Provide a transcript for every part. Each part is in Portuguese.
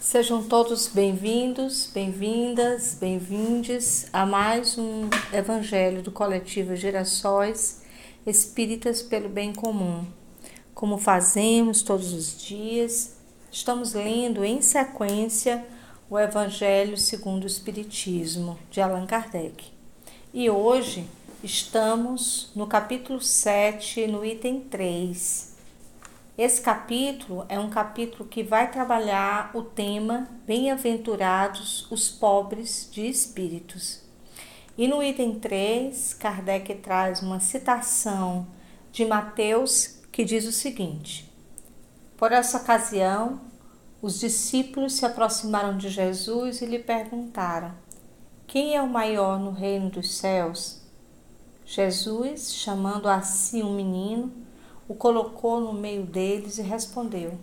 Sejam todos bem-vindos, bem-vindas, bem-vindes a mais um Evangelho do Coletivo Gerações Espíritas pelo Bem Comum. Como fazemos todos os dias, estamos lendo em sequência o Evangelho segundo o Espiritismo de Allan Kardec. E hoje estamos no capítulo 7, no item 3 esse capítulo é um capítulo que vai trabalhar o tema Bem-aventurados os pobres de espíritos. E no item 3, Kardec traz uma citação de Mateus que diz o seguinte: Por essa ocasião, os discípulos se aproximaram de Jesus e lhe perguntaram: Quem é o maior no reino dos céus? Jesus, chamando a si um menino, o colocou no meio deles e respondeu: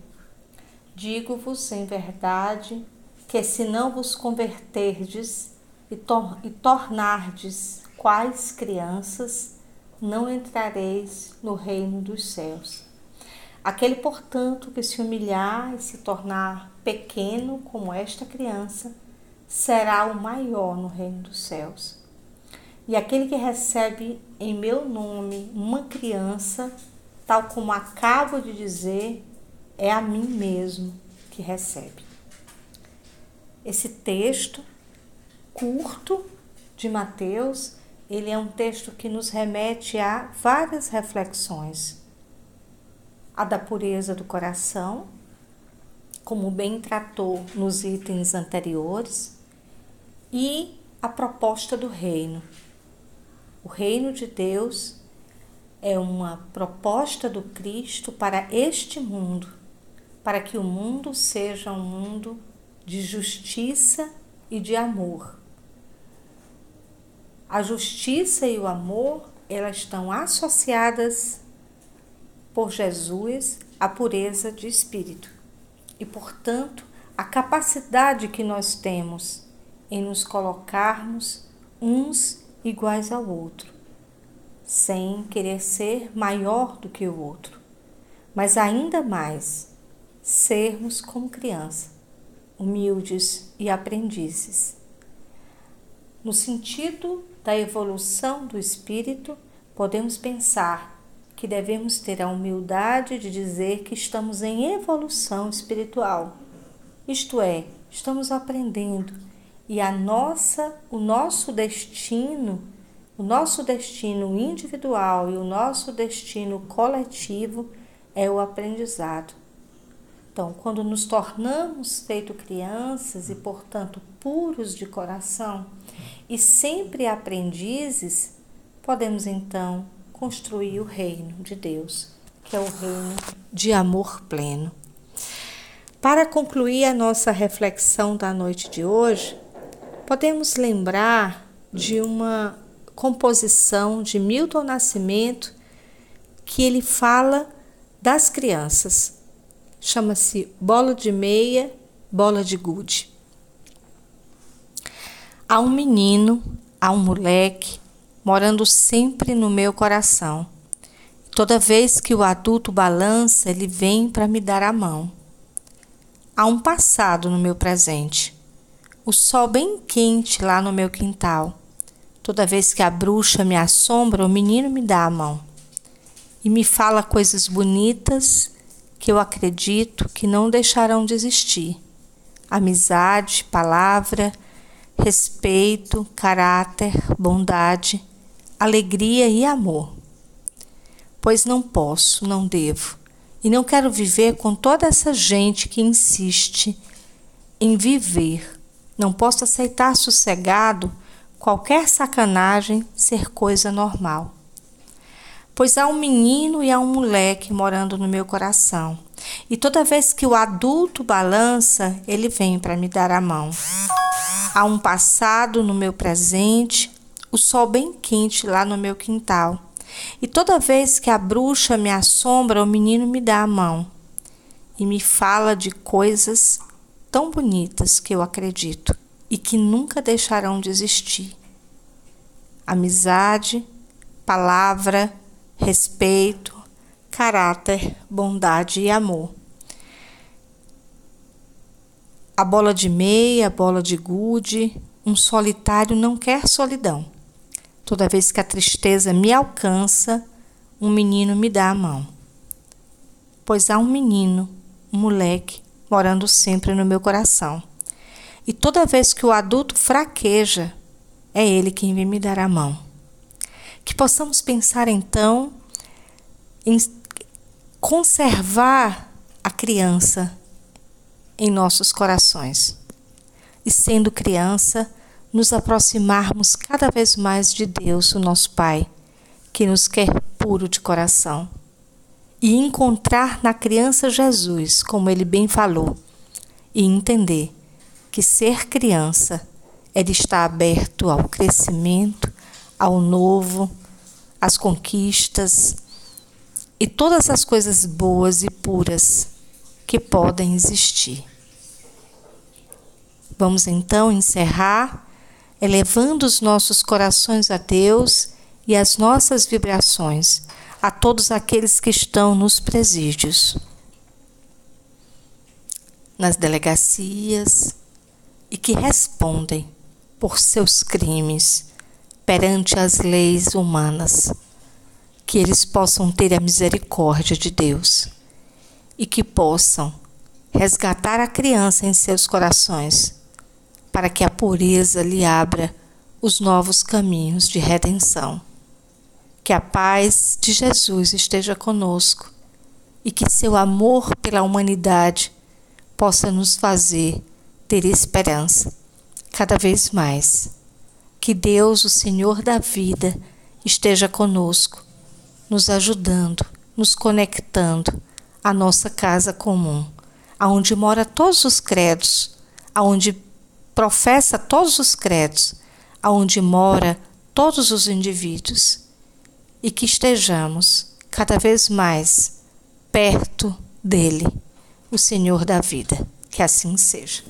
Digo-vos em verdade que se não vos converterdes e, tor e tornardes quais crianças, não entrareis no reino dos céus. Aquele, portanto, que se humilhar e se tornar pequeno como esta criança, será o maior no reino dos céus. E aquele que recebe em meu nome uma criança, tal como acabo de dizer, é a mim mesmo que recebe. Esse texto curto de Mateus, ele é um texto que nos remete a várias reflexões. A da pureza do coração, como bem tratou nos itens anteriores, e a proposta do reino. O reino de Deus é uma proposta do Cristo para este mundo, para que o mundo seja um mundo de justiça e de amor. A justiça e o amor, elas estão associadas por Jesus à pureza de espírito. E, portanto, a capacidade que nós temos em nos colocarmos uns iguais ao outro sem querer ser maior do que o outro, mas ainda mais sermos como criança, humildes e aprendizes. No sentido da evolução do espírito, podemos pensar que devemos ter a humildade de dizer que estamos em evolução espiritual. Isto é, estamos aprendendo e a nossa, o nosso destino o nosso destino individual e o nosso destino coletivo é o aprendizado. Então, quando nos tornamos feito crianças e, portanto, puros de coração e sempre aprendizes, podemos então construir o reino de Deus, que é o reino de amor pleno. Para concluir a nossa reflexão da noite de hoje, podemos lembrar de uma composição de Milton Nascimento que ele fala das crianças. Chama-se Bola de Meia, Bola de Gude. Há um menino, há um moleque, morando sempre no meu coração. Toda vez que o adulto balança, ele vem para me dar a mão. Há um passado no meu presente, o sol bem quente lá no meu quintal. Toda vez que a bruxa me assombra, o menino me dá a mão e me fala coisas bonitas que eu acredito que não deixarão de existir. Amizade, palavra, respeito, caráter, bondade, alegria e amor. Pois não posso, não devo, e não quero viver com toda essa gente que insiste em viver. Não posso aceitar sossegado qualquer sacanagem ser coisa normal. Pois há um menino e há um moleque morando no meu coração, e toda vez que o adulto balança, ele vem para me dar a mão. Há um passado no meu presente, o sol bem quente lá no meu quintal. E toda vez que a bruxa me assombra, o menino me dá a mão e me fala de coisas tão bonitas que eu acredito e que nunca deixarão de existir. Amizade, palavra, respeito, caráter, bondade e amor. a bola de meia, a bola de gude, um solitário não quer solidão. Toda vez que a tristeza me alcança, um menino me dá a mão. Pois há um menino, um moleque, morando sempre no meu coração. E toda vez que o adulto fraqueja, é ele quem vem me dar a mão. Que possamos pensar então em conservar a criança em nossos corações. E sendo criança, nos aproximarmos cada vez mais de Deus, o nosso Pai, que nos quer puro de coração. E encontrar na criança Jesus, como ele bem falou, e entender que ser criança é de estar aberto ao crescimento, ao novo, às conquistas e todas as coisas boas e puras que podem existir. Vamos então encerrar elevando os nossos corações a Deus e as nossas vibrações a todos aqueles que estão nos presídios, nas delegacias e que respondem por seus crimes perante as leis humanas, que eles possam ter a misericórdia de Deus e que possam resgatar a criança em seus corações, para que a pureza lhe abra os novos caminhos de redenção. Que a paz de Jesus esteja conosco e que seu amor pela humanidade possa nos fazer ter esperança cada vez mais. Que Deus, o Senhor da vida, esteja conosco, nos ajudando, nos conectando a nossa casa comum, aonde mora todos os credos, aonde professa todos os credos, aonde mora todos os indivíduos, e que estejamos cada vez mais perto dele, o Senhor da vida. Que assim seja.